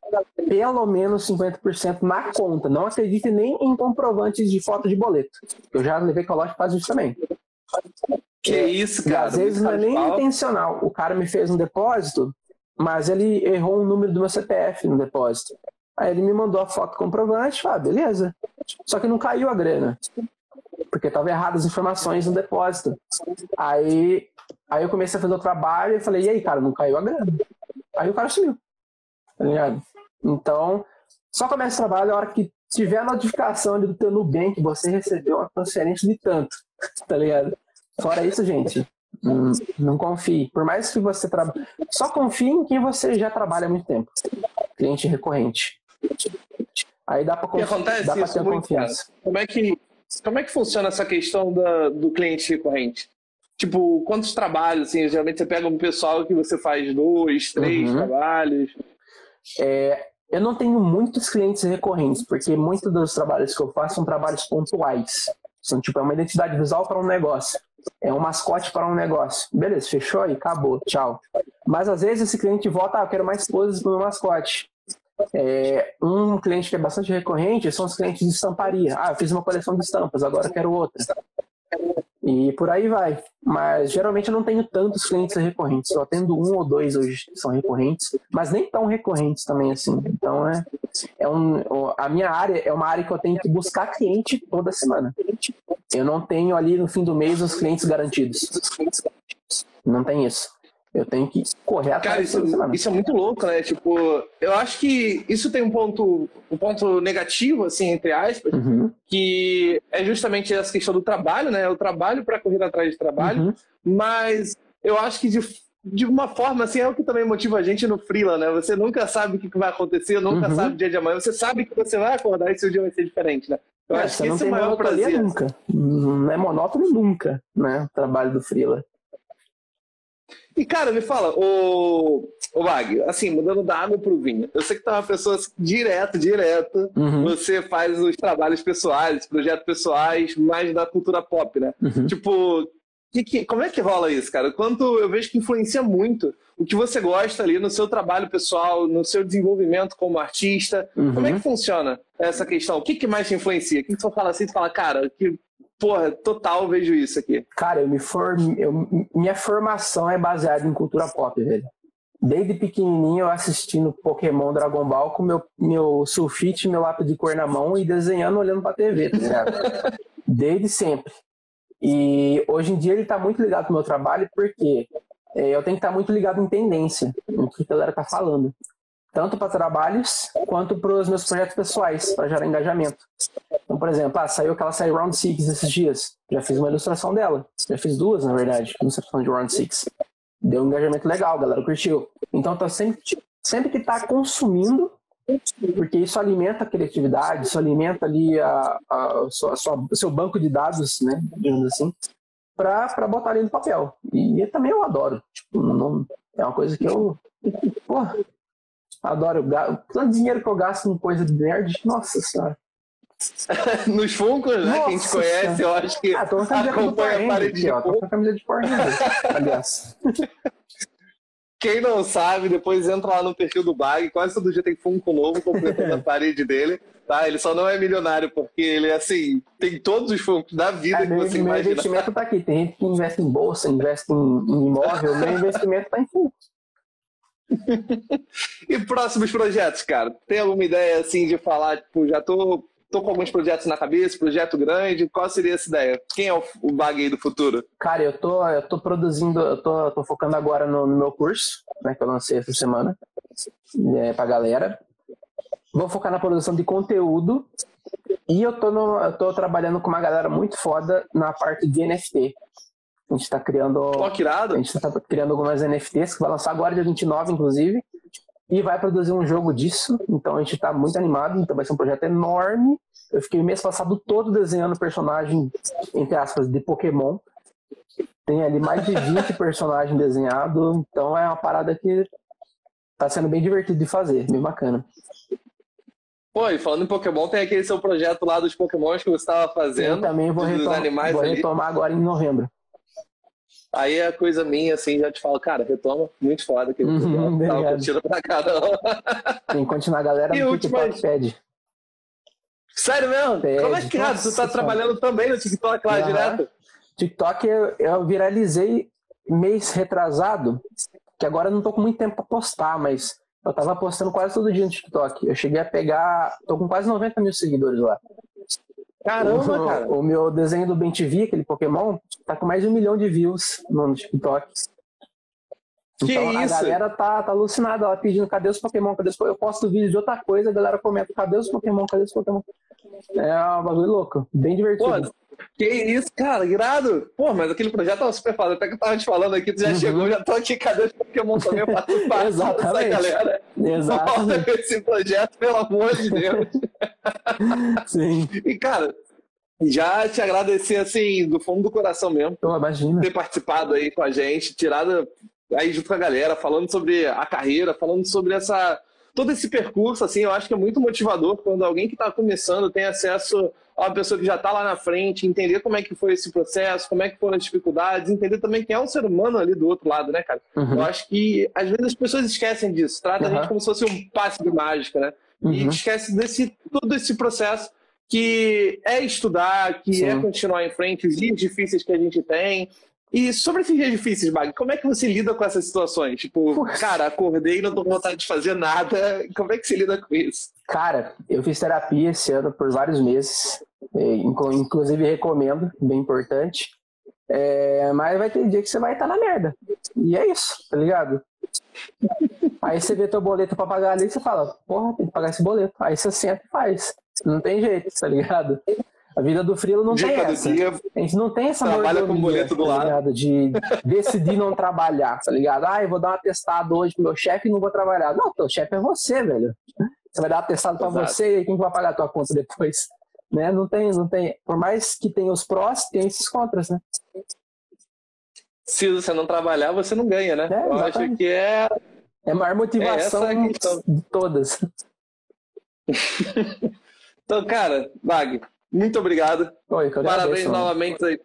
pelo menos 50% na conta. Não acredite nem em comprovantes de foto de boleto. Eu já levei calote para isso também. Que é, isso, cara. Às vezes não é nem intencional. O cara me fez um depósito, mas ele errou o número do meu CPF no depósito. Aí ele me mandou a foto comprovante, ah, beleza. Só que não caiu a grana. Porque tava errado as informações no depósito. Aí, aí eu comecei a fazer o trabalho e falei, e aí, cara, não caiu a grana. Aí o cara sumiu. Tá ligado? Então, só começa o trabalho a hora que tiver a notificação do teu Nubank, você recebeu uma transferência de tanto. <laughs> Tá ligado? Fora isso, gente, não, não confie. Por mais que você trabalhe. Só confie em quem você já trabalha há muito tempo. Cliente recorrente. Aí dá para confi dá isso ter confiança. Cara. Como é que como é que funciona essa questão da, do cliente recorrente? Tipo, quantos trabalhos, assim, geralmente você pega um pessoal que você faz dois, três uhum. trabalhos. É, eu não tenho muitos clientes recorrentes, porque muitos dos trabalhos que eu faço são trabalhos pontuais. São tipo, é uma identidade visual para um negócio. É um mascote para um negócio. Beleza, fechou aí, acabou, tchau. Mas às vezes esse cliente volta, ah, eu quero mais coisas para o meu mascote. É, um cliente que é bastante recorrente são os clientes de estamparia. Ah, eu fiz uma coleção de estampas, agora quero outra. E por aí vai. Mas geralmente eu não tenho tantos clientes recorrentes. Só tendo um ou dois hoje que são recorrentes, mas nem tão recorrentes também assim. Então é, é um, a minha área é uma área que eu tenho que buscar cliente toda semana. Eu não tenho ali no fim do mês os clientes garantidos. Não tem isso. Eu tenho que correr atrás Cara, isso, isso, é muito louco, né? Tipo, eu acho que isso tem um ponto, um ponto negativo, assim, entre aspas, uhum. que é justamente essa questão do trabalho, né? O trabalho para correr atrás de trabalho, uhum. mas eu acho que de, de uma forma, assim, é o que também motiva a gente no freela, né? Você nunca sabe o que vai acontecer, nunca uhum. sabe o dia de amanhã, você sabe que você vai acordar e seu dia vai ser diferente, né? Eu é, acho que esse é o maior prazer. Nunca. Não é monótono nunca, né? O trabalho do freela. E, cara, me fala, o, o Wag, assim, mudando da água pro vinho. Eu sei que tu é uma pessoa assim, direto, direto. Uhum. Você faz os trabalhos pessoais, projetos pessoais, mais da cultura pop, né? Uhum. Tipo, que, que, como é que rola isso, cara? Quanto eu vejo que influencia muito o que você gosta ali no seu trabalho pessoal, no seu desenvolvimento como artista. Uhum. Como é que funciona essa questão? O que, que mais te influencia? O que, que você fala assim? Tu fala, cara, que porra, total vejo isso aqui. Cara, eu me form... eu... minha formação é baseada em cultura pop, velho. Desde pequenininho eu assistindo Pokémon Dragon Ball com meu, meu sulfite, meu lápis de cor na mão e desenhando olhando pra TV, tá ligado? <laughs> Desde sempre. E hoje em dia ele tá muito ligado com o meu trabalho porque é, eu tenho que estar tá muito ligado em tendência, no que a galera tá falando tanto para trabalhos quanto para os meus projetos pessoais, para gerar engajamento. Então, por exemplo, ah, saiu aquela série Round 6 esses dias. Já fiz uma ilustração dela. Já fiz duas, na verdade, ilustração de Round 6. Deu um engajamento legal, galera curtiu. Então, tá sempre, sempre que está consumindo, porque isso alimenta a criatividade, isso alimenta ali a, a, a sua, a seu banco de dados, né, digamos assim, para botar ali no papel. E, e também eu adoro. Tipo, não, é uma coisa que eu. Porra, Adoro. Tanto dinheiro que eu gasto com coisa de nerd, nossa senhora. <laughs> Nos Funkos, né? Nossa, Quem te conhece, senhora. eu acho que ah, tô acompanha a parede de Tô com a camisa de Power aliás. <laughs> Quem não sabe, depois entra lá no perfil do Bag, quase todo dia tem Funko novo completando a <laughs> parede dele. Tá? Ele só não é milionário, porque ele, assim, tem todos os Funkos da vida é, que você meu imagina. Meu investimento tá aqui. Tem gente que investe em bolsa, investe em, em imóvel, meu investimento tá em Funko. E próximos projetos, cara? Tem alguma ideia assim de falar, tipo, já tô, tô com alguns projetos na cabeça, projeto grande, qual seria essa ideia? Quem é o, o bag aí do futuro? Cara, eu tô, eu tô produzindo, eu tô, tô focando agora no, no meu curso, né, que eu lancei essa semana, é, pra galera. Vou focar na produção de conteúdo e eu tô, no, eu tô trabalhando com uma galera muito foda na parte de NFT. A gente está criando. A gente está criando algumas NFTs que vai lançar agora, dia 29, inclusive. E vai produzir um jogo disso. Então a gente está muito animado. Então vai ser um projeto enorme. Eu fiquei o mês passado todo desenhando personagem, entre aspas, de Pokémon. Tem ali mais de 20 <laughs> personagens desenhados. Então é uma parada que tá sendo bem divertido de fazer, bem bacana. Pô, e falando em Pokémon, tem aquele seu projeto lá dos Pokémons que você estava fazendo. Eu também vou, retom vou retomar agora em novembro. Aí a coisa minha, assim, já te falo, cara, retoma, muito foda aquele uhum, tava curtindo pra caramba. Tem que continuar a galera no TikTok pede. Sério mesmo? Pede. Como é que, cara, tu tá trabalhando também no TikTok lá, uhum. direto? TikTok eu, eu viralizei mês retrasado, que agora eu não tô com muito tempo pra postar, mas eu tava postando quase todo dia no TikTok. Eu cheguei a pegar, tô com quase 90 mil seguidores lá. Caramba, o, cara. O meu desenho do Ben TV, aquele Pokémon, tá com mais de um milhão de views no TikTok. Que então isso? a galera tá, tá alucinada, ela pedindo cadê os Pokémon, cadê os Pokémon? Eu posto vídeo de outra coisa, a galera comenta, cadê os Pokémon, cadê os Pokémon? É um bagulho louco, bem divertido. Pô, que isso, cara, irado. Pô, mas aquele projeto tava super foda. Até que eu tava te falando aqui, tu já uhum. chegou, já tô aqui, cadê os Pokémon também? Eu <laughs> parte dessa galera. Exatamente. esse projeto, pelo amor de Deus. <laughs> Sim. E, cara, já te agradecer, assim, do fundo do coração mesmo. Oh, imagina. Ter participado aí com a gente, tirado aí junto com a galera, falando sobre a carreira, falando sobre essa todo esse percurso, assim, eu acho que é muito motivador quando alguém que está começando tem acesso a uma pessoa que já está lá na frente, entender como é que foi esse processo, como é que foram as dificuldades, entender também quem é um ser humano ali do outro lado, né, cara? Uhum. Eu acho que às vezes as pessoas esquecem disso, trata uhum. a gente como se fosse um passe de mágica, né? Uhum. E esquece desse todo esse processo que é estudar, que é Sim. é continuar em frente, os dias difíceis que a gente tem. E sobre esses dias difíceis, Bag, como é que você lida com essas situações? Tipo, cara, acordei e não tô com vontade de fazer nada. Como é que você lida com isso? Cara, eu fiz terapia esse ano por vários meses. Inclusive recomendo, bem importante. É, mas vai ter dia que você vai estar tá na merda. E é isso, tá ligado? Aí você vê teu boleto pra pagar ali e você fala, porra, tem que pagar esse boleto. Aí você senta e faz. Não tem jeito, tá ligado? A vida do frilo não tem essa. Dia, a gente não tem essa trabalha com boleto do tá lado. De decidir não trabalhar, tá ligado? Ah, eu vou dar um atestado hoje pro meu chefe e não vou trabalhar. Não, teu chefe é você, velho. Você vai dar atestado pra Exato. você e quem vai pagar a tua conta depois? <laughs> Né? Não tem, não tem. Por mais que tenha os prós, tem esses contras, né? Se você não trabalhar, você não ganha, né? É, eu acho que é. É a maior motivação é de todas. <laughs> então, cara, Mag, muito obrigado. Oi, Parabéns novamente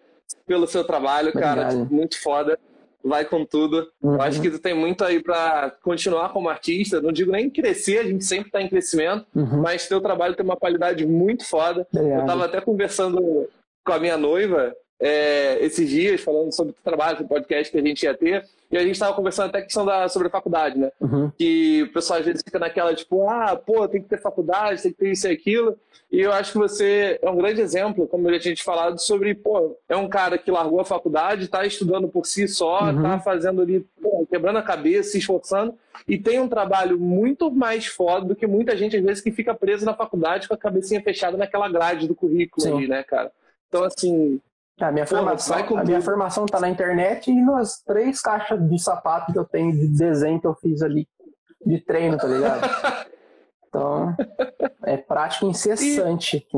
pelo seu trabalho, obrigado. cara. Muito foda vai com tudo. Uhum. Eu acho que tu tem muito aí para continuar como artista. Não digo nem crescer, a gente sempre está em crescimento, uhum. mas teu trabalho tem uma qualidade muito foda. Obrigado. Eu estava até conversando com a minha noiva é, esses dias, falando sobre o trabalho, o podcast que a gente ia ter. E a gente estava conversando até a questão da, sobre a faculdade, né? Uhum. Que o pessoal às vezes fica naquela, tipo, ah, pô, tem que ter faculdade, tem que ter isso e aquilo. E eu acho que você é um grande exemplo, como a gente falado, sobre, pô, é um cara que largou a faculdade, está estudando por si só, está uhum. fazendo ali, pô, quebrando a cabeça, se esforçando, e tem um trabalho muito mais foda do que muita gente, às vezes, que fica preso na faculdade com a cabecinha fechada naquela grade do currículo Sim. ali, né, cara? Então, assim, a minha, formação, a minha formação tá na internet e nas três caixas de sapato que eu tenho de desenho que eu fiz ali de treino, tá ligado? <laughs> Então, é prática incessante. E...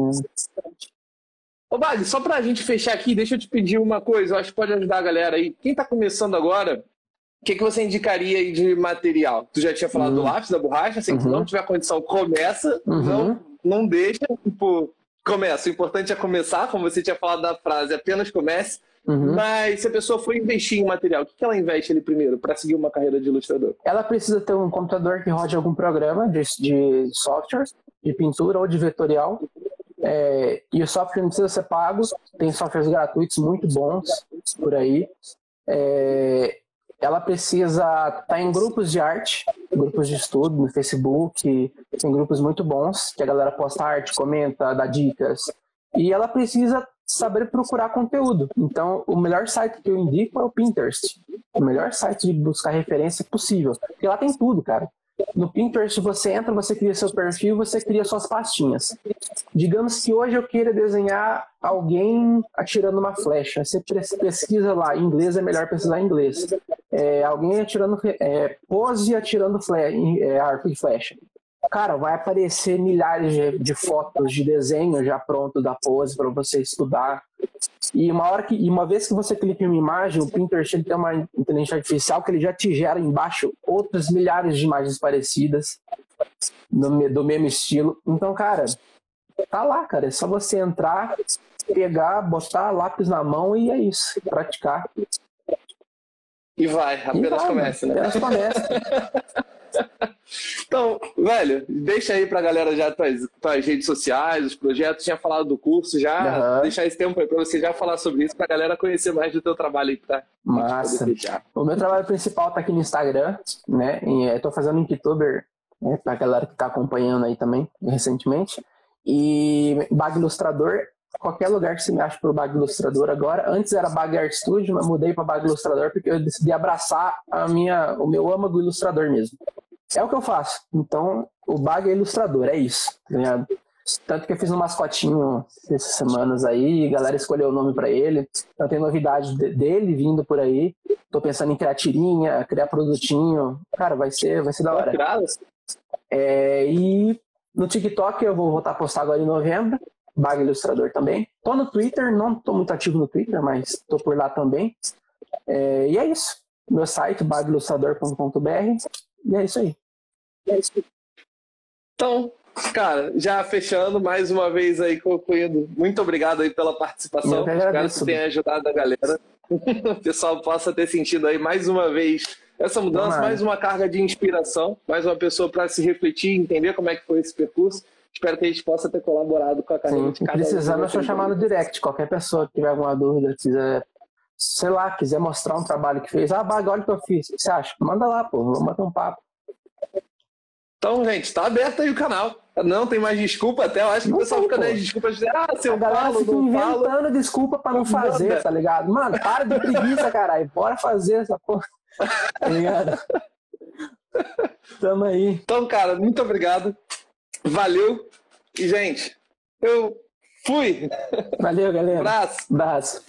Ô, Bali, só pra gente fechar aqui, deixa eu te pedir uma coisa, eu acho que pode ajudar a galera aí. Quem tá começando agora, o que, que você indicaria aí de material? Tu já tinha falado uhum. do lápis, da borracha, assim, uhum. se não tiver condição, começa, uhum. não, não deixa, tipo, começa. O importante é começar, como você tinha falado da frase, apenas comece. Uhum. Mas se a pessoa for investir em material, o que ela investe ali primeiro para seguir uma carreira de ilustrador? Ela precisa ter um computador que rode algum programa de, de software, de pintura ou de vetorial. É, e o software não precisa ser pago, tem softwares gratuitos muito bons por aí. É, ela precisa estar tá em grupos de arte, grupos de estudo no Facebook, tem grupos muito bons, que a galera posta arte, comenta, dá dicas. E ela precisa saber procurar conteúdo. Então, o melhor site que eu indico é o Pinterest. O melhor site de buscar referência possível. Porque lá tem tudo, cara. No Pinterest você entra, você cria seu perfil, você cria suas pastinhas. Digamos que hoje eu queira desenhar alguém atirando uma flecha. Você pesquisa lá, em inglês é melhor pesquisar em inglês. É, alguém atirando é, pose atirando flecha, é, arco de flecha. Cara, vai aparecer milhares de, de fotos de desenho já pronto da pose para você estudar. E uma hora que, e uma vez que você clica em uma imagem, o Pinterest tem uma inteligência artificial que ele já te gera embaixo outras milhares de imagens parecidas do, do mesmo estilo. Então, cara, tá lá, cara. É só você entrar, pegar, botar lápis na mão e é isso, praticar. E vai, apenas e vai, começa, né? Apenas começa. <laughs> Então, velho, deixa aí pra galera já tuas, tuas redes sociais, os projetos. Tinha falado do curso já. Uhum. Deixar esse tempo aí pra você já falar sobre isso, pra galera conhecer mais do teu trabalho aí, tá? Massa. O meu trabalho principal tá aqui no Instagram, né? E eu tô fazendo Inktober, né? Pra galera que tá acompanhando aí também, recentemente. E Bag Ilustrador qualquer lugar que você me ache por Bag Ilustrador agora. Antes era Bag Art Studio, mas mudei para Bag Ilustrador porque eu decidi abraçar a minha, o meu âmago ilustrador mesmo. É o que eu faço. Então, o Bag é ilustrador, é isso, tá? Tanto que eu fiz um mascotinho essas semanas aí, a galera escolheu o nome para ele. Então tem novidade dele vindo por aí. Tô pensando em criar tirinha, criar produtinho. Cara, vai ser, vai ser da hora. É, e no TikTok eu vou voltar a postar agora em novembro. Bag Ilustrador também. Tô no Twitter, não tô muito ativo no Twitter, mas tô por lá também. É, e é isso. Meu site, bagilustrador.com.br. E é isso aí. É isso. Então, cara, já fechando mais uma vez aí, concluindo. Muito obrigado aí pela participação. Espero que tenha ajudado a galera. <laughs> o pessoal possa ter sentido aí mais uma vez essa mudança, mais uma carga de inspiração, mais uma pessoa para se refletir, entender como é que foi esse percurso Espero que a gente possa ter colaborado com a carreira Sim, de cada um. precisando, é só chamar no direct. Qualquer pessoa que tiver alguma dúvida, quiser, sei lá, quiser mostrar um trabalho que fez. Ah, baga, olha o que eu fiz. O que você acha? Manda lá, pô, vamos bater um papo. Então, gente, tá aberto aí o canal. Não tem mais desculpa até. Eu acho que Não o pessoal fica nas desculpas de ah, se A eu galera falo, fica falo. inventando desculpa pra não fazer, Nada. tá ligado? Mano, para de preguiça, <laughs> caralho. Bora fazer essa porra. <laughs> Tá ligado? Tamo aí. Então, cara, muito obrigado. Valeu. E, gente, eu fui. Valeu, galera. Abraço. Abraço.